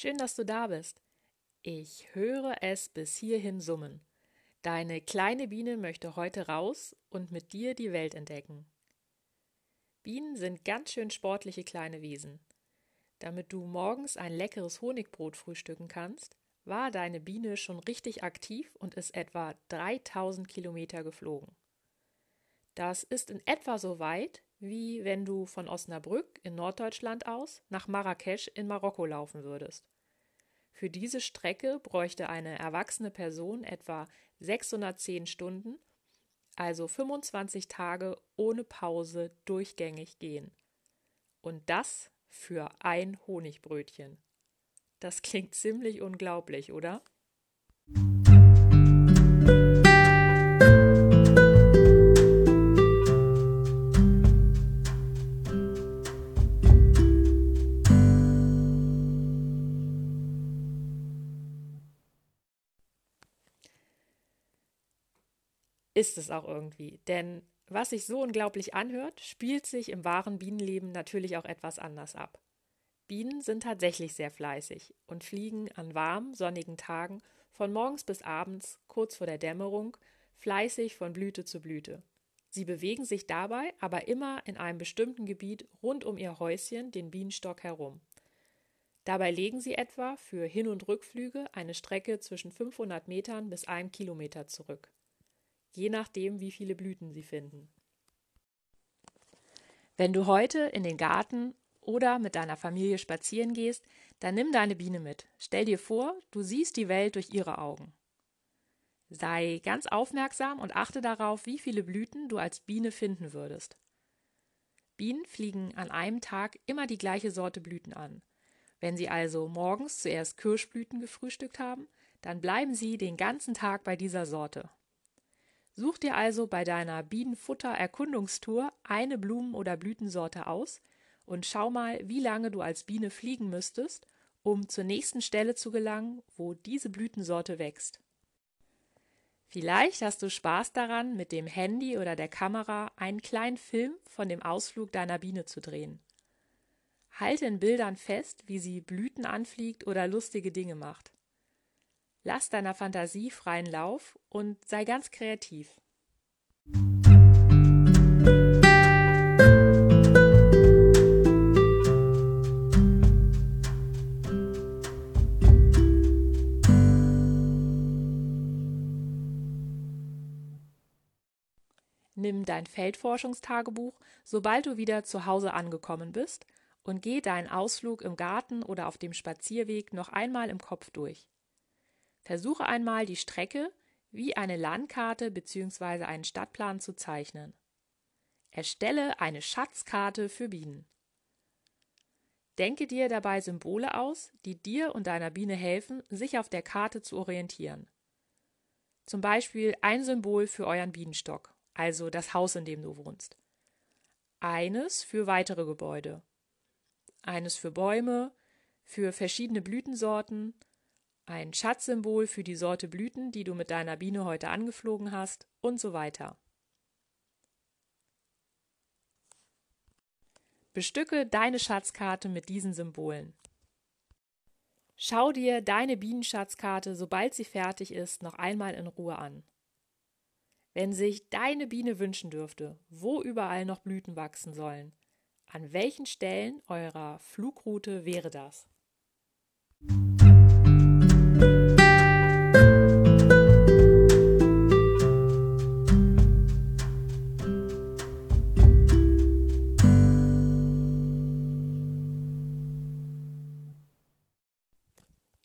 Schön, dass du da bist. Ich höre es bis hierhin summen. Deine kleine Biene möchte heute raus und mit dir die Welt entdecken. Bienen sind ganz schön sportliche kleine Wesen. Damit du morgens ein leckeres Honigbrot frühstücken kannst, war deine Biene schon richtig aktiv und ist etwa 3000 Kilometer geflogen. Das ist in etwa so weit, wie wenn du von Osnabrück in Norddeutschland aus nach Marrakesch in Marokko laufen würdest. Für diese Strecke bräuchte eine erwachsene Person etwa 610 Stunden, also 25 Tage ohne Pause durchgängig gehen. Und das für ein Honigbrötchen. Das klingt ziemlich unglaublich, oder? Ist es auch irgendwie. Denn was sich so unglaublich anhört, spielt sich im wahren Bienenleben natürlich auch etwas anders ab. Bienen sind tatsächlich sehr fleißig und fliegen an warmen, sonnigen Tagen von morgens bis abends, kurz vor der Dämmerung, fleißig von Blüte zu Blüte. Sie bewegen sich dabei aber immer in einem bestimmten Gebiet rund um ihr Häuschen, den Bienenstock, herum. Dabei legen sie etwa für Hin- und Rückflüge eine Strecke zwischen 500 Metern bis einem Kilometer zurück je nachdem, wie viele Blüten sie finden. Wenn du heute in den Garten oder mit deiner Familie spazieren gehst, dann nimm deine Biene mit. Stell dir vor, du siehst die Welt durch ihre Augen. Sei ganz aufmerksam und achte darauf, wie viele Blüten du als Biene finden würdest. Bienen fliegen an einem Tag immer die gleiche Sorte Blüten an. Wenn sie also morgens zuerst Kirschblüten gefrühstückt haben, dann bleiben sie den ganzen Tag bei dieser Sorte. Such dir also bei deiner Bienenfutter-Erkundungstour eine Blumen- oder Blütensorte aus und schau mal, wie lange du als Biene fliegen müsstest, um zur nächsten Stelle zu gelangen, wo diese Blütensorte wächst. Vielleicht hast du Spaß daran, mit dem Handy oder der Kamera einen kleinen Film von dem Ausflug deiner Biene zu drehen. Halte in Bildern fest, wie sie Blüten anfliegt oder lustige Dinge macht. Lass deiner Fantasie freien Lauf und sei ganz kreativ. Nimm dein Feldforschungstagebuch, sobald du wieder zu Hause angekommen bist, und geh deinen Ausflug im Garten oder auf dem Spazierweg noch einmal im Kopf durch. Versuche einmal die Strecke wie eine Landkarte bzw. einen Stadtplan zu zeichnen. Erstelle eine Schatzkarte für Bienen. Denke dir dabei Symbole aus, die dir und deiner Biene helfen, sich auf der Karte zu orientieren. Zum Beispiel ein Symbol für euren Bienenstock, also das Haus, in dem du wohnst. Eines für weitere Gebäude. Eines für Bäume, für verschiedene Blütensorten ein Schatzsymbol für die Sorte Blüten, die du mit deiner Biene heute angeflogen hast und so weiter. Bestücke deine Schatzkarte mit diesen Symbolen. Schau dir deine Bienenschatzkarte, sobald sie fertig ist, noch einmal in Ruhe an. Wenn sich deine Biene wünschen dürfte, wo überall noch Blüten wachsen sollen, an welchen Stellen eurer Flugroute wäre das?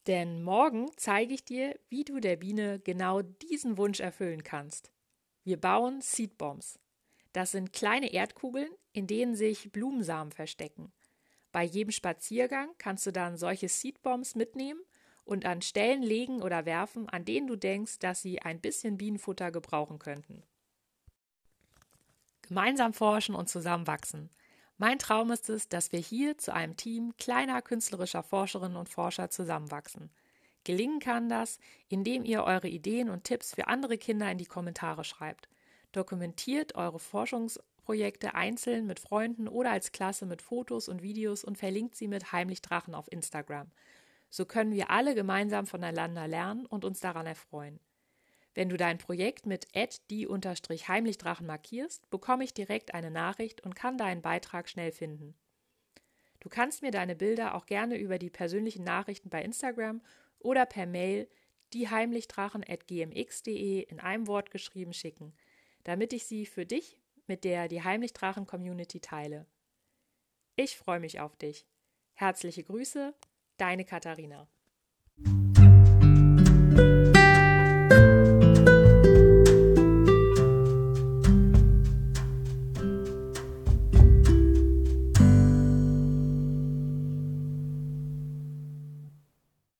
Denn morgen zeige ich dir, wie du der Biene genau diesen Wunsch erfüllen kannst. Wir bauen Seedbombs. Das sind kleine Erdkugeln, in denen sich Blumensamen verstecken. Bei jedem Spaziergang kannst du dann solche Seedbombs mitnehmen und an Stellen legen oder werfen, an denen du denkst, dass sie ein bisschen Bienenfutter gebrauchen könnten. Gemeinsam forschen und zusammenwachsen. Mein Traum ist es, dass wir hier zu einem Team kleiner künstlerischer Forscherinnen und Forscher zusammenwachsen. Gelingen kann das, indem ihr eure Ideen und Tipps für andere Kinder in die Kommentare schreibt. Dokumentiert eure Forschungsprojekte einzeln mit Freunden oder als Klasse mit Fotos und Videos und verlinkt sie mit Heimlich Drachen auf Instagram. So können wir alle gemeinsam voneinander lernen und uns daran erfreuen. Wenn du dein Projekt mit die-heimlichdrachen markierst, bekomme ich direkt eine Nachricht und kann deinen Beitrag schnell finden. Du kannst mir deine Bilder auch gerne über die persönlichen Nachrichten bei Instagram oder per Mail dieheimlichdrachen.gmx.de in einem Wort geschrieben schicken, damit ich sie für dich mit der die Heimlichdrachen Community teile. Ich freue mich auf dich. Herzliche Grüße, deine Katharina.